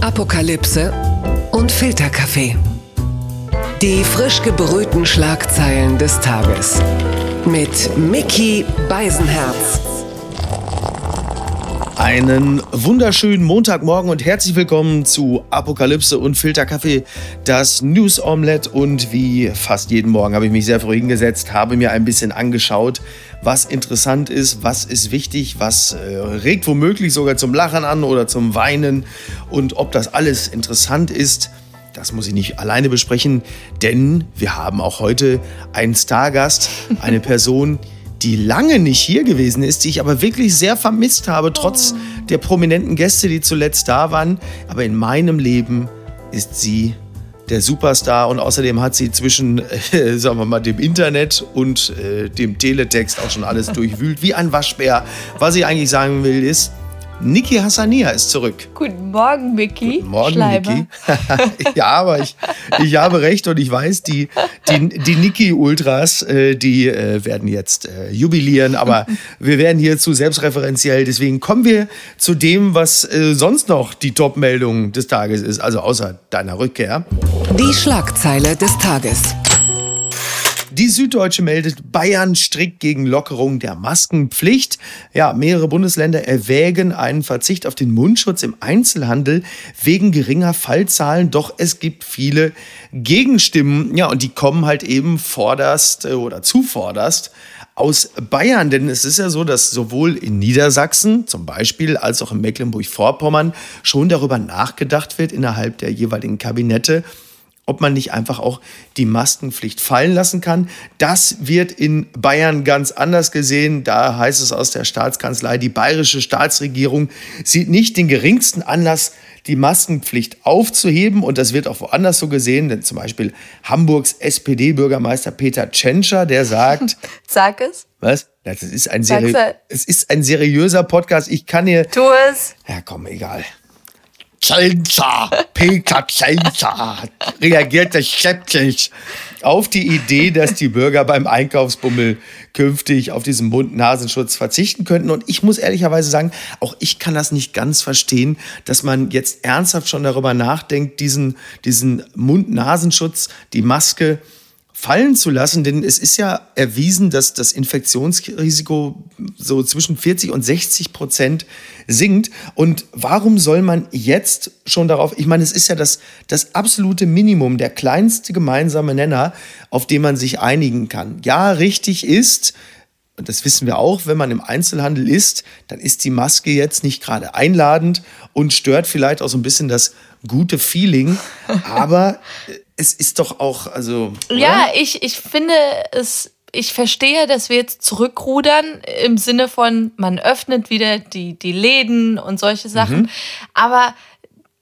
Apokalypse und Filterkaffee. Die frisch gebrühten Schlagzeilen des Tages. Mit Mickey Beisenherz. Einen wunderschönen Montagmorgen und herzlich willkommen zu Apokalypse und Filterkaffee, das News Omelette. Und wie fast jeden Morgen habe ich mich sehr früh hingesetzt, habe mir ein bisschen angeschaut, was interessant ist, was ist wichtig, was äh, regt womöglich sogar zum Lachen an oder zum Weinen. Und ob das alles interessant ist, das muss ich nicht alleine besprechen, denn wir haben auch heute einen Stargast, eine Person, die lange nicht hier gewesen ist, die ich aber wirklich sehr vermisst habe, trotz oh. der prominenten Gäste, die zuletzt da waren. Aber in meinem Leben ist sie der Superstar und außerdem hat sie zwischen, äh, sagen wir mal, dem Internet und äh, dem Teletext auch schon alles durchwühlt, wie ein Waschbär. Was ich eigentlich sagen will, ist, Niki Hassania ist zurück. Guten Morgen, Micky. Guten Morgen, Niki. ja, aber ich, ich habe recht und ich weiß, die, die, die Niki-Ultras, äh, die äh, werden jetzt äh, jubilieren, aber wir werden hier zu selbstreferenziell. Deswegen kommen wir zu dem, was äh, sonst noch die Top-Meldung des Tages ist, also außer deiner Rückkehr. Die Schlagzeile des Tages. Die Süddeutsche meldet, Bayern strikt gegen Lockerung der Maskenpflicht. Ja, mehrere Bundesländer erwägen einen Verzicht auf den Mundschutz im Einzelhandel wegen geringer Fallzahlen. Doch es gibt viele Gegenstimmen. Ja, und die kommen halt eben vorderst äh, oder zuvorderst aus Bayern. Denn es ist ja so, dass sowohl in Niedersachsen zum Beispiel als auch in Mecklenburg-Vorpommern schon darüber nachgedacht wird innerhalb der jeweiligen Kabinette, ob man nicht einfach auch die Maskenpflicht fallen lassen kann. Das wird in Bayern ganz anders gesehen. Da heißt es aus der Staatskanzlei, die bayerische Staatsregierung sieht nicht den geringsten Anlass, die Maskenpflicht aufzuheben. Und das wird auch woanders so gesehen. Denn zum Beispiel Hamburgs SPD-Bürgermeister Peter Tschentscher, der sagt. Sag es. Was? Das ist ein, seri es ist ein seriöser Podcast. Ich kann hier. Tu es. Ja, komm, egal. Tschentscher, Peter Tschentscher reagierte skeptisch auf die Idee, dass die Bürger beim Einkaufsbummel künftig auf diesen Mund-Nasenschutz verzichten könnten. Und ich muss ehrlicherweise sagen, auch ich kann das nicht ganz verstehen, dass man jetzt ernsthaft schon darüber nachdenkt, diesen, diesen Mund-Nasenschutz, die Maske, fallen zu lassen, denn es ist ja erwiesen, dass das Infektionsrisiko so zwischen 40 und 60 Prozent sinkt. Und warum soll man jetzt schon darauf, ich meine, es ist ja das, das absolute Minimum, der kleinste gemeinsame Nenner, auf den man sich einigen kann. Ja, richtig ist, und das wissen wir auch, wenn man im Einzelhandel ist, dann ist die Maske jetzt nicht gerade einladend und stört vielleicht auch so ein bisschen das gute Feeling. Aber es ist doch auch, also. Oder? Ja, ich, ich finde es, ich verstehe, dass wir jetzt zurückrudern im Sinne von, man öffnet wieder die, die Läden und solche Sachen. Mhm. Aber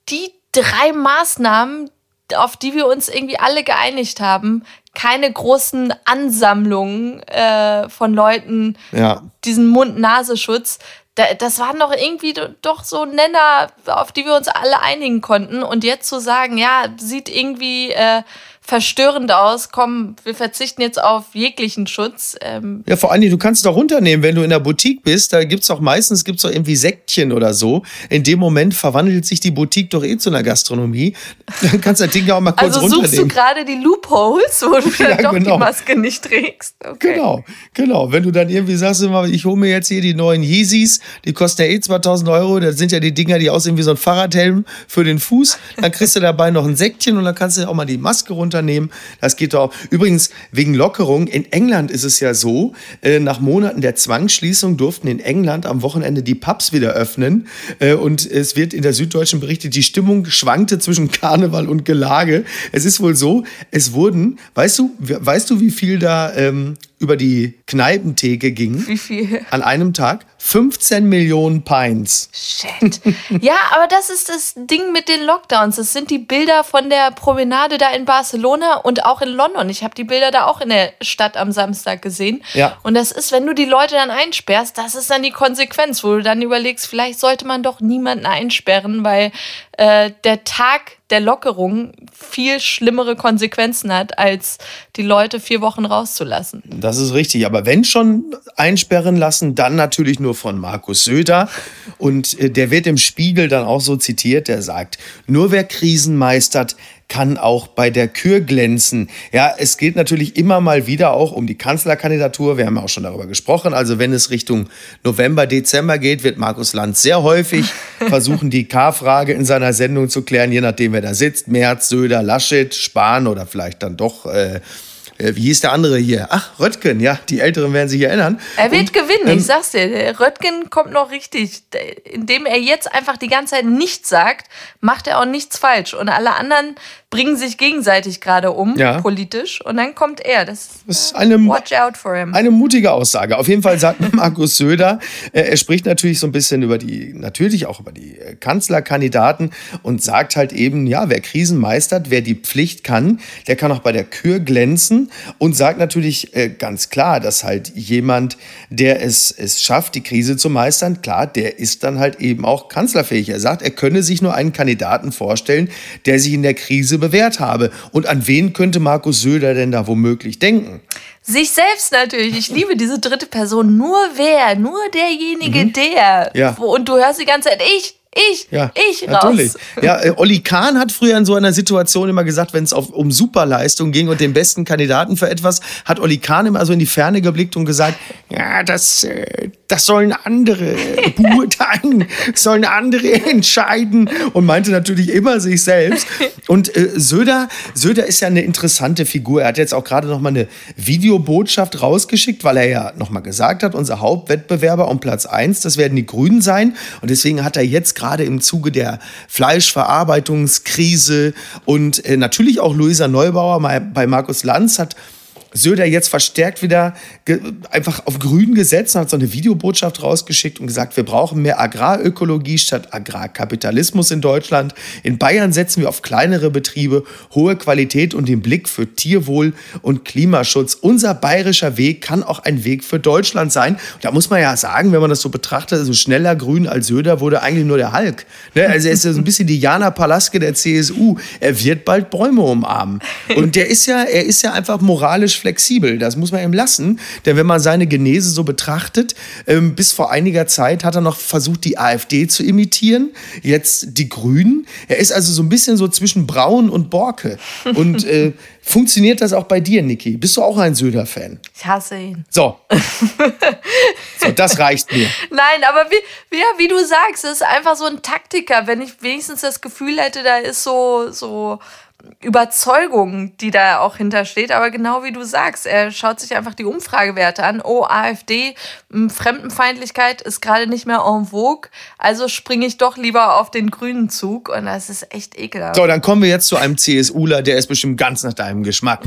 die drei Maßnahmen, auf die wir uns irgendwie alle geeinigt haben, keine großen Ansammlungen äh, von Leuten, ja. diesen Mund-Nasenschutz, das waren doch irgendwie doch so Nenner, auf die wir uns alle einigen konnten. Und jetzt zu sagen, ja, sieht irgendwie äh, verstörend aus. Komm, wir verzichten jetzt auf jeglichen Schutz. Ähm ja, vor allen Dingen, du kannst es doch runternehmen, wenn du in der Boutique bist. Da gibt es doch meistens gibt's doch irgendwie Säckchen oder so. In dem Moment verwandelt sich die Boutique doch eh zu einer Gastronomie. Dann kannst du das Ding ja auch mal kurz also runternehmen. Also suchst du gerade die Loopholes, wo du ja, doch genau. die Maske nicht trägst. Okay. Genau, genau. Wenn du dann irgendwie sagst, ich hole mir jetzt hier die neuen Yeezys, die kosten ja eh 2000 Euro. Das sind ja die Dinger, die aussehen wie so ein Fahrradhelm für den Fuß. Dann kriegst du dabei noch ein Säckchen und dann kannst du auch mal die Maske runter runternehmen. Das geht doch. Übrigens, wegen Lockerung, in England ist es ja so, äh, nach Monaten der Zwangsschließung durften in England am Wochenende die Pubs wieder öffnen. Äh, und es wird in der Süddeutschen berichtet, die Stimmung schwankte zwischen Karneval und Gelage. Es ist wohl so, es wurden, weißt du, weißt du, wie viel da ähm, über die Kneipentheke ging. Wie viel? An einem Tag 15 Millionen Pints. Shit. ja, aber das ist das Ding mit den Lockdowns. Das sind die Bilder von der Promenade da in Barcelona und auch in London. Ich habe die Bilder da auch in der Stadt am Samstag gesehen. Ja. Und das ist, wenn du die Leute dann einsperrst, das ist dann die Konsequenz, wo du dann überlegst, vielleicht sollte man doch niemanden einsperren, weil äh, der Tag der Lockerung viel schlimmere Konsequenzen hat, als die Leute vier Wochen rauszulassen. Das ist richtig. Aber wenn schon einsperren lassen, dann natürlich nur von Markus Söder. Und äh, der wird im Spiegel dann auch so zitiert, der sagt, nur wer Krisen meistert, kann auch bei der Kür glänzen. Ja, es geht natürlich immer mal wieder auch um die Kanzlerkandidatur. Wir haben auch schon darüber gesprochen. Also wenn es Richtung November, Dezember geht, wird Markus Lanz sehr häufig versuchen, die K-Frage in seiner Sendung zu klären, je nachdem, wer da sitzt. Merz, Söder, Laschet, Spahn oder vielleicht dann doch äh, wie hieß der andere hier? Ach, Röttgen, ja, die Älteren werden sich erinnern. Er wird und, gewinnen, ähm, ich sag's dir. Röttgen kommt noch richtig. Indem er jetzt einfach die ganze Zeit nichts sagt, macht er auch nichts falsch. Und alle anderen bringen sich gegenseitig gerade um, ja. politisch. Und dann kommt er. Das, das ist eine, watch out for him. Eine mutige Aussage. Auf jeden Fall sagt Markus Söder, äh, er spricht natürlich so ein bisschen über die, natürlich auch über die äh, Kanzlerkandidaten und sagt halt eben, ja, wer Krisen meistert, wer die Pflicht kann, der kann auch bei der Kür glänzen und sagt natürlich äh, ganz klar, dass halt jemand, der es, es schafft, die Krise zu meistern, klar, der ist dann halt eben auch kanzlerfähig. Er sagt, er könne sich nur einen Kandidaten vorstellen, der sich in der Krise Krise bewährt habe. Und an wen könnte Markus Söder denn da womöglich denken? Sich selbst natürlich. Ich liebe diese dritte Person. Nur wer? Nur derjenige, mhm. der. Ja. Und du hörst die ganze Zeit, ich, ich, ja, ich natürlich. raus. Ja, äh, Olli Kahn hat früher in so einer Situation immer gesagt, wenn es um Superleistung ging und den besten Kandidaten für etwas, hat Olli Kahn immer so in die Ferne geblickt und gesagt, ja, das, äh, das sollen andere beurteilen, sollen andere entscheiden und meinte natürlich immer sich selbst. Und äh, Söder, Söder ist ja eine interessante Figur. Er hat jetzt auch gerade noch mal eine Videobotschaft rausgeschickt, weil er ja noch mal gesagt hat, unser Hauptwettbewerber um Platz 1, das werden die Grünen sein und deswegen hat er jetzt gerade gerade im Zuge der Fleischverarbeitungskrise. Und äh, natürlich auch Luisa Neubauer bei Markus Lanz hat Söder jetzt verstärkt wieder einfach auf grün gesetzt und hat so eine Videobotschaft rausgeschickt und gesagt, wir brauchen mehr Agrarökologie statt Agrarkapitalismus in Deutschland. In Bayern setzen wir auf kleinere Betriebe, hohe Qualität und den Blick für Tierwohl und Klimaschutz. Unser bayerischer Weg kann auch ein Weg für Deutschland sein. Da muss man ja sagen, wenn man das so betrachtet, so schneller grün als Söder wurde eigentlich nur der Hulk. Ne? Also er ist ja so ein bisschen die Jana Palaske der CSU. Er wird bald Bäume umarmen. Und der ist ja, er ist ja einfach moralisch flexibel. Das muss man ihm lassen. Denn wenn man seine Genese so betrachtet, ähm, bis vor einiger Zeit hat er noch versucht, die AfD zu imitieren. Jetzt die Grünen. Er ist also so ein bisschen so zwischen Braun und Borke. Und äh, funktioniert das auch bei dir, Niki? Bist du auch ein Söder-Fan? Ich hasse ihn. So. so, das reicht mir. Nein, aber wie, wie, wie du sagst, ist einfach so ein Taktiker. Wenn ich wenigstens das Gefühl hätte, da ist so, so Überzeugung, die da auch hintersteht. Aber genau wie du sagst, er schaut sich einfach die Umfragewerte an. Oh, AfD, Fremdenfeindlichkeit ist gerade nicht mehr en vogue. Also springe ich doch lieber auf den grünen Zug. Und das ist echt ekelhaft. So, dann kommen wir jetzt zu einem CSUler, der ist bestimmt ganz nach deinem Geschmack.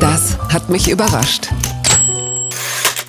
Das hat mich überrascht.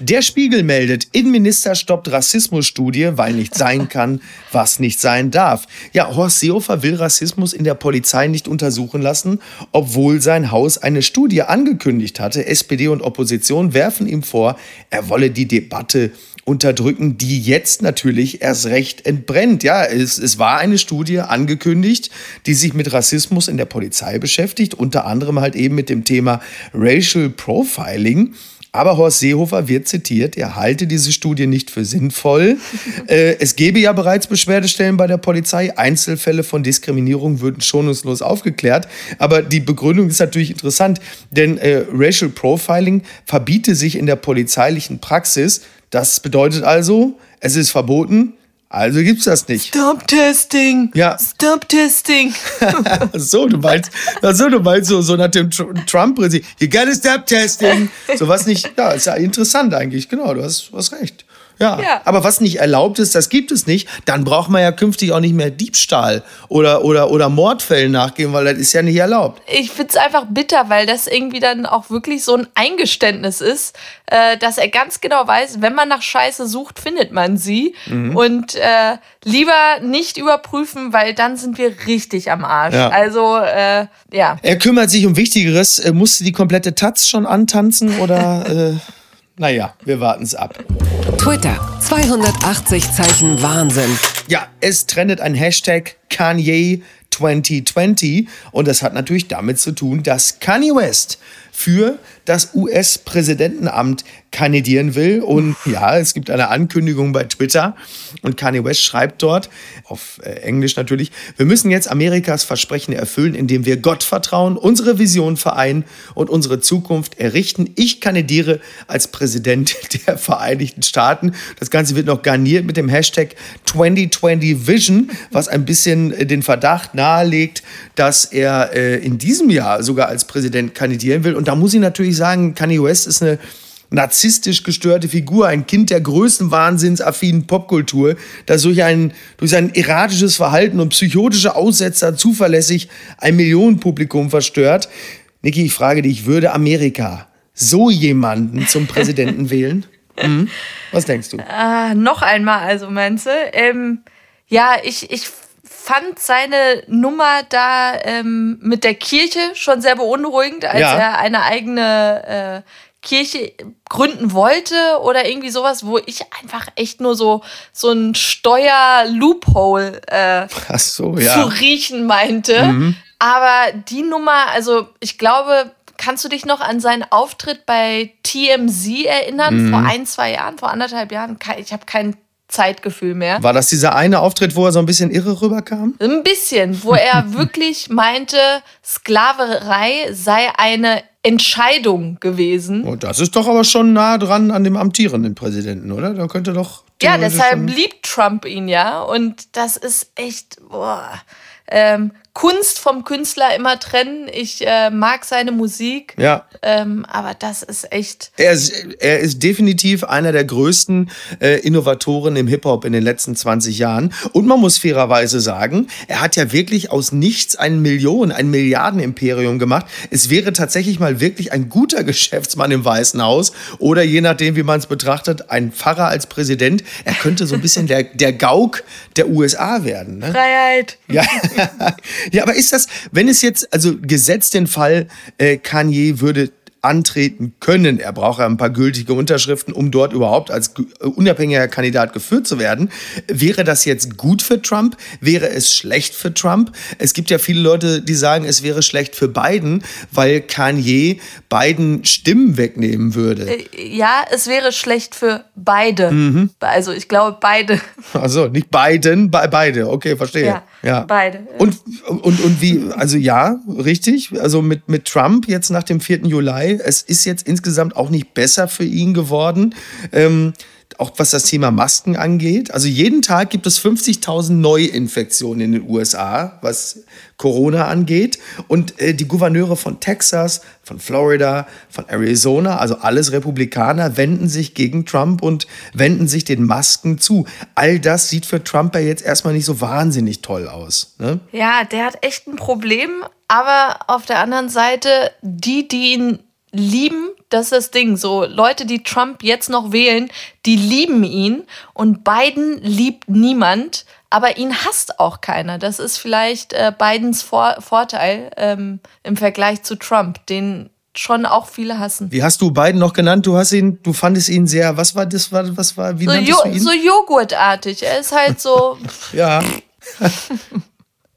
Der Spiegel meldet, Innenminister stoppt Rassismusstudie, weil nicht sein kann, was nicht sein darf. Ja, Horst Seehofer will Rassismus in der Polizei nicht untersuchen lassen, obwohl sein Haus eine Studie angekündigt hatte. SPD und Opposition werfen ihm vor, er wolle die Debatte unterdrücken, die jetzt natürlich erst recht entbrennt. Ja, es, es war eine Studie angekündigt, die sich mit Rassismus in der Polizei beschäftigt, unter anderem halt eben mit dem Thema Racial Profiling. Aber Horst Seehofer wird zitiert, er halte diese Studie nicht für sinnvoll. äh, es gebe ja bereits Beschwerdestellen bei der Polizei. Einzelfälle von Diskriminierung würden schonungslos aufgeklärt. Aber die Begründung ist natürlich interessant, denn äh, Racial Profiling verbiete sich in der polizeilichen Praxis. Das bedeutet also, es ist verboten, also gibt's das nicht. Stop testing. Ja. Stop testing. so, du meinst, so, du meinst so, so nach dem Trump-Prinzip. You gotta stop testing. So was nicht, ja, ist ja interessant eigentlich. Genau, du hast, du hast recht. Ja. ja. Aber was nicht erlaubt ist, das gibt es nicht. Dann braucht man ja künftig auch nicht mehr Diebstahl oder, oder, oder Mordfällen nachgehen, weil das ist ja nicht erlaubt. Ich finde es einfach bitter, weil das irgendwie dann auch wirklich so ein Eingeständnis ist, äh, dass er ganz genau weiß, wenn man nach Scheiße sucht, findet man sie. Mhm. Und äh, lieber nicht überprüfen, weil dann sind wir richtig am Arsch. Ja. Also, äh, ja. Er kümmert sich um Wichtigeres. Er musste die komplette Taz schon antanzen oder. Naja, wir warten es ab. Twitter, 280 Zeichen Wahnsinn. Ja, es trendet ein Hashtag Kanye 2020. Und das hat natürlich damit zu tun, dass Kanye West für das US-Präsidentenamt kandidieren will. Und ja, es gibt eine Ankündigung bei Twitter und Kanye West schreibt dort, auf äh, Englisch natürlich, wir müssen jetzt Amerikas Versprechen erfüllen, indem wir Gott vertrauen, unsere Vision vereinen und unsere Zukunft errichten. Ich kandidiere als Präsident der Vereinigten Staaten. Das Ganze wird noch garniert mit dem Hashtag 2020 Vision, was ein bisschen äh, den Verdacht nahelegt, dass er äh, in diesem Jahr sogar als Präsident kandidieren will. Und da muss ich natürlich sagen, Kanye West ist eine narzisstisch gestörte Figur, ein Kind der größten wahnsinnsaffinen Popkultur, das durch, ein, durch sein erratisches Verhalten und psychotische Aussetzer zuverlässig ein Millionenpublikum verstört. Niki, ich frage dich, würde Amerika so jemanden zum Präsidenten wählen? Hm? Was denkst du? Ah, noch einmal, also meinst du? Ähm, ja, ich, ich fand seine Nummer da ähm, mit der Kirche schon sehr beunruhigend, als ja. er eine eigene äh, Kirche gründen wollte oder irgendwie sowas, wo ich einfach echt nur so so ein Steuer-Loophole äh, so, ja. zu riechen meinte. Mhm. Aber die Nummer, also ich glaube, kannst du dich noch an seinen Auftritt bei TMZ erinnern? Mhm. Vor ein, zwei Jahren, vor anderthalb Jahren? Ich habe keinen Zeitgefühl mehr. War das dieser eine Auftritt, wo er so ein bisschen irre rüberkam? Ein bisschen, wo er wirklich meinte, Sklaverei sei eine Entscheidung gewesen. Oh, das ist doch aber schon nah dran an dem amtierenden Präsidenten, oder? Da könnte doch. Ja, deshalb liebt Trump ihn ja. Und das ist echt. Boah. Ähm, Kunst vom Künstler immer trennen. Ich äh, mag seine Musik. Ja. Ähm, aber das ist echt. Er ist, er ist definitiv einer der größten äh, Innovatoren im Hip-Hop in den letzten 20 Jahren. Und man muss fairerweise sagen, er hat ja wirklich aus nichts ein Millionen, ein Milliardenimperium gemacht. Es wäre tatsächlich mal wirklich ein guter Geschäftsmann im Weißen Haus oder je nachdem, wie man es betrachtet, ein Pfarrer als Präsident. Er könnte so ein bisschen der, der Gauk der USA werden. Ne? Freiheit. Ja. Ja, aber ist das, wenn es jetzt, also gesetzt den Fall, äh, Kanye würde antreten können. Er braucht ja ein paar gültige Unterschriften, um dort überhaupt als äh, unabhängiger Kandidat geführt zu werden. Wäre das jetzt gut für Trump? Wäre es schlecht für Trump? Es gibt ja viele Leute, die sagen, es wäre schlecht für Biden, weil Kanye Biden Stimmen wegnehmen würde. Äh, ja, es wäre schlecht für beide. Mhm. Also ich glaube beide. Also nicht Biden, be beide. Okay, verstehe. Ja, ja. beide. Und, und, und wie, also ja, richtig. Also mit, mit Trump jetzt nach dem 4. Juli es ist jetzt insgesamt auch nicht besser für ihn geworden. Ähm, auch was das Thema Masken angeht. Also jeden Tag gibt es 50.000 Neuinfektionen in den USA, was Corona angeht. Und äh, die Gouverneure von Texas, von Florida, von Arizona, also alles Republikaner, wenden sich gegen Trump und wenden sich den Masken zu. All das sieht für Trump ja jetzt erstmal nicht so wahnsinnig toll aus. Ne? Ja, der hat echt ein Problem. Aber auf der anderen Seite, die, die ihn lieben, das ist das Ding. So Leute, die Trump jetzt noch wählen, die lieben ihn und Biden liebt niemand, aber ihn hasst auch keiner. Das ist vielleicht äh, Bidens Vor Vorteil ähm, im Vergleich zu Trump, den schon auch viele hassen. Wie hast du Biden noch genannt? Du hast ihn, du fandest ihn sehr, was war das, was war, wie so, jo du ihn? So joghurtartig. Er ist halt so. ja.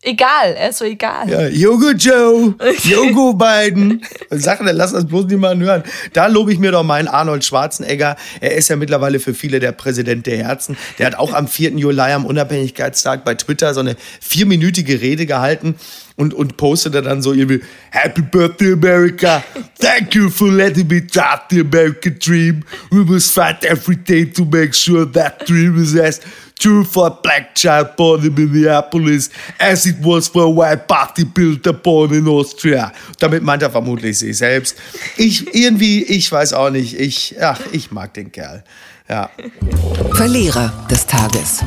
Egal, er ist so egal. Ja, Yogo Joe, Yogo Biden. Sachen, lass das bloß niemanden hören. Da lobe ich mir doch meinen Arnold Schwarzenegger. Er ist ja mittlerweile für viele der Präsident der Herzen. Der hat auch am 4. Juli am Unabhängigkeitstag bei Twitter so eine vierminütige Rede gehalten und, und postete dann so irgendwie Happy Birthday America. Thank you for letting me drive the American dream. We must fight every day to make sure that dream is as true for a black child born in Minneapolis as it was for a white party builder born in Austria. Damit meint er vermutlich sich selbst. Ich irgendwie, ich weiß auch nicht. Ich, ach, ich mag den Kerl. Ja. Verlierer des Tages.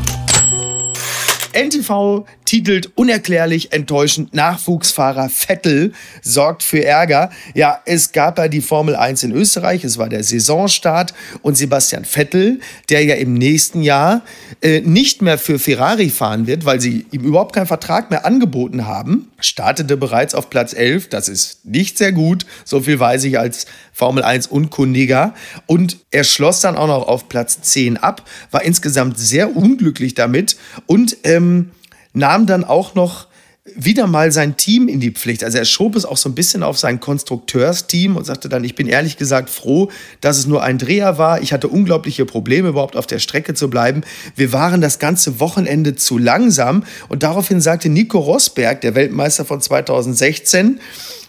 NTV titelt unerklärlich enttäuschend Nachwuchsfahrer Vettel sorgt für Ärger. Ja, es gab ja die Formel 1 in Österreich, es war der Saisonstart und Sebastian Vettel, der ja im nächsten Jahr äh, nicht mehr für Ferrari fahren wird, weil sie ihm überhaupt keinen Vertrag mehr angeboten haben, startete bereits auf Platz 11. Das ist nicht sehr gut, so viel weiß ich als Formel 1 Unkundiger. Und er schloss dann auch noch auf Platz 10 ab, war insgesamt sehr unglücklich damit und ähm, nahm dann auch noch wieder mal sein Team in die Pflicht. Also er schob es auch so ein bisschen auf sein Konstrukteursteam und sagte dann, ich bin ehrlich gesagt froh, dass es nur ein Dreher war. Ich hatte unglaubliche Probleme, überhaupt auf der Strecke zu bleiben. Wir waren das ganze Wochenende zu langsam. Und daraufhin sagte Nico Rosberg, der Weltmeister von 2016,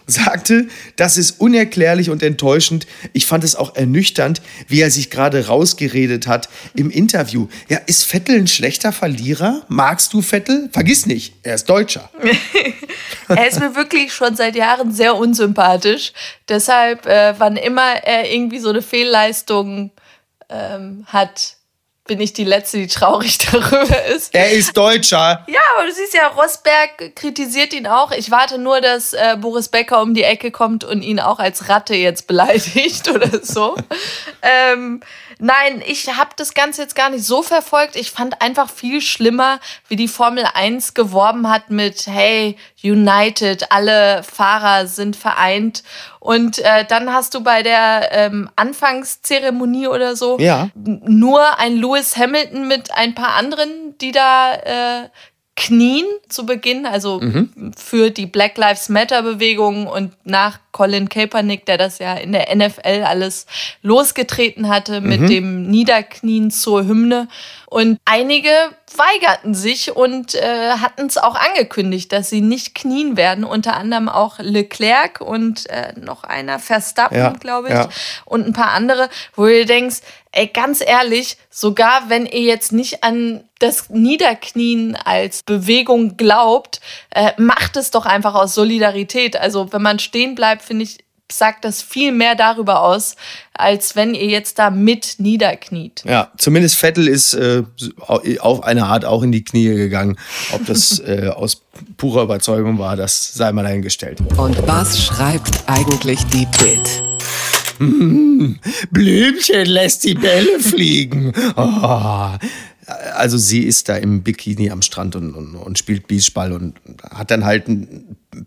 sagte, das ist unerklärlich und enttäuschend. Ich fand es auch ernüchternd, wie er sich gerade rausgeredet hat im Interview. Ja, ist Vettel ein schlechter Verlierer? Magst du Vettel? Vergiss nicht, er ist Deutscher. er ist mir wirklich schon seit Jahren sehr unsympathisch. Deshalb, äh, wann immer er irgendwie so eine Fehlleistung ähm, hat, bin ich die Letzte, die traurig darüber ist. Er ist Deutscher. Ja, aber du siehst ja, Rosberg kritisiert ihn auch. Ich warte nur, dass äh, Boris Becker um die Ecke kommt und ihn auch als Ratte jetzt beleidigt oder so. ähm, Nein, ich habe das Ganze jetzt gar nicht so verfolgt. Ich fand einfach viel schlimmer, wie die Formel 1 geworben hat mit Hey, United, alle Fahrer sind vereint. Und äh, dann hast du bei der ähm, Anfangszeremonie oder so ja. nur ein Lewis Hamilton mit ein paar anderen, die da äh, knien zu Beginn, also mhm. für die Black Lives Matter Bewegung und nach Colin Kaepernick, der das ja in der NFL alles losgetreten hatte mit mhm. dem Niederknien zur Hymne. Und einige weigerten sich und äh, hatten es auch angekündigt, dass sie nicht knien werden. Unter anderem auch Leclerc und äh, noch einer Verstappen, ja, glaube ich, ja. und ein paar andere, wo du denkst, ey, ganz ehrlich, sogar wenn ihr jetzt nicht an das Niederknien als Bewegung glaubt, äh, macht es doch einfach aus Solidarität. Also wenn man stehen bleibt, finde ich, sagt das viel mehr darüber aus, als wenn ihr jetzt da mit niederkniet. Ja, zumindest Vettel ist äh, auf eine Art auch in die Knie gegangen. Ob das äh, aus purer Überzeugung war, das sei mal dahingestellt. Und was schreibt eigentlich die Bild? Blümchen lässt die Bälle fliegen. Oh, also sie ist da im Bikini am Strand und, und, und spielt Beachball und hat dann halt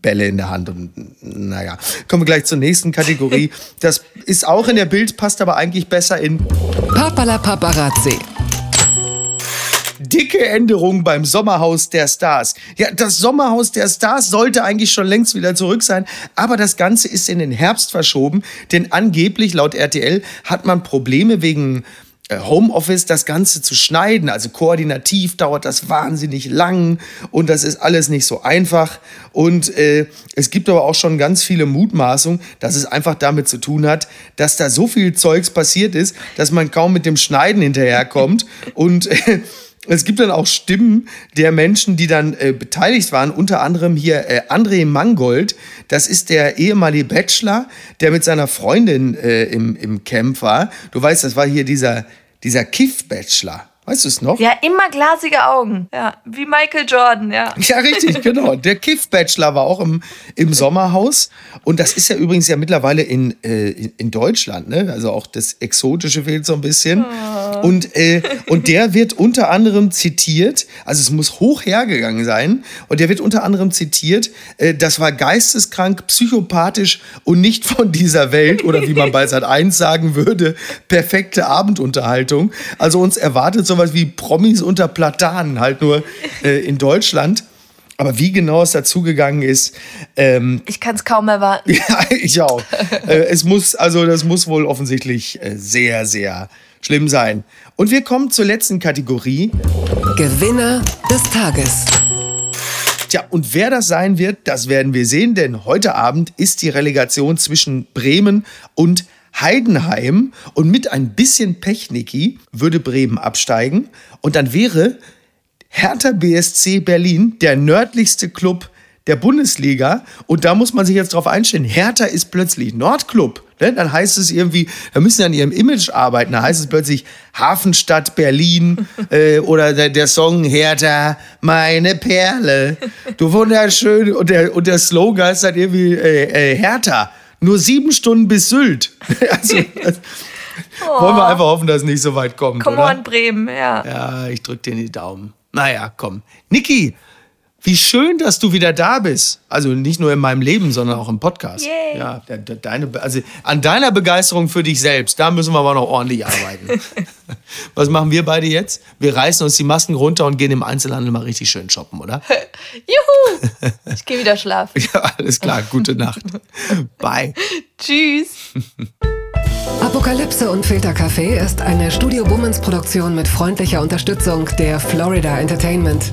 Bälle in der Hand und naja. Kommen wir gleich zur nächsten Kategorie. Das ist auch in der Bild, passt aber eigentlich besser in Papala Paparazzi. Dicke Änderung beim Sommerhaus der Stars. Ja, das Sommerhaus der Stars sollte eigentlich schon längst wieder zurück sein, aber das Ganze ist in den Herbst verschoben, denn angeblich laut RTL hat man Probleme wegen Homeoffice das Ganze zu schneiden. Also koordinativ dauert das wahnsinnig lang und das ist alles nicht so einfach. Und äh, es gibt aber auch schon ganz viele Mutmaßungen, dass es einfach damit zu tun hat, dass da so viel Zeugs passiert ist, dass man kaum mit dem Schneiden hinterherkommt. und äh, es gibt dann auch Stimmen der Menschen, die dann äh, beteiligt waren, unter anderem hier äh, André Mangold, das ist der ehemalige Bachelor, der mit seiner Freundin äh, im, im Camp war. Du weißt, das war hier dieser, dieser Kiff-Bachelor. Weißt du es noch? Ja, immer glasige Augen. Ja, wie Michael Jordan, ja. Ja, richtig, genau. Der Kiff-Bachelor war auch im, im Sommerhaus. Und das ist ja übrigens ja mittlerweile in, äh, in Deutschland, ne? Also auch das Exotische fehlt so ein bisschen. Oh. Und, äh, und der wird unter anderem zitiert, also es muss hoch hergegangen sein, und der wird unter anderem zitiert, äh, das war geisteskrank, psychopathisch und nicht von dieser Welt, oder wie man bei Sat 1 sagen würde, perfekte Abendunterhaltung. Also uns erwartet so sowas wie Promis unter Platanen, halt nur äh, in Deutschland. Aber wie genau es dazugegangen ist. Ähm, ich kann es kaum erwarten. ja, ich auch. äh, es muss, also das muss wohl offensichtlich äh, sehr, sehr schlimm sein. Und wir kommen zur letzten Kategorie. Gewinner des Tages. Tja, und wer das sein wird, das werden wir sehen, denn heute Abend ist die Relegation zwischen Bremen und Heidenheim und mit ein bisschen Pech, Niki, würde Bremen absteigen und dann wäre Hertha BSC Berlin der nördlichste Club der Bundesliga und da muss man sich jetzt drauf einstellen. Hertha ist plötzlich Nordclub. Ne? Dann heißt es irgendwie, da müssen sie an ihrem Image arbeiten. Da heißt es plötzlich Hafenstadt Berlin äh, oder der, der, Song Hertha, meine Perle. Du wunderschön. Und der, und der Slogan ist dann irgendwie äh, äh, Hertha nur sieben Stunden bis Sylt. also, also oh. Wollen wir einfach hoffen, dass es nicht so weit kommt. Come oder? on, Bremen, ja. Ja, ich drücke dir die Daumen. Naja, komm. Niki, Wie schön, dass du wieder da bist. Also nicht nur in meinem Leben, sondern auch im Podcast. Yay. Ja, de- de- deine, also an deiner Begeisterung für dich selbst, da müssen wir aber noch ordentlich arbeiten. Was machen wir beide jetzt? Wir reißen uns die Masken runter und gehen im Einzelhandel mal richtig schön shoppen, oder? Juhu! Ich gehe wieder schlafen. Ja, alles klar. Gute Nacht. Bye. Tschüss. Apokalypse und Filtercafé ist eine Studio Bummens Produktion mit freundlicher Unterstützung der Florida Entertainment.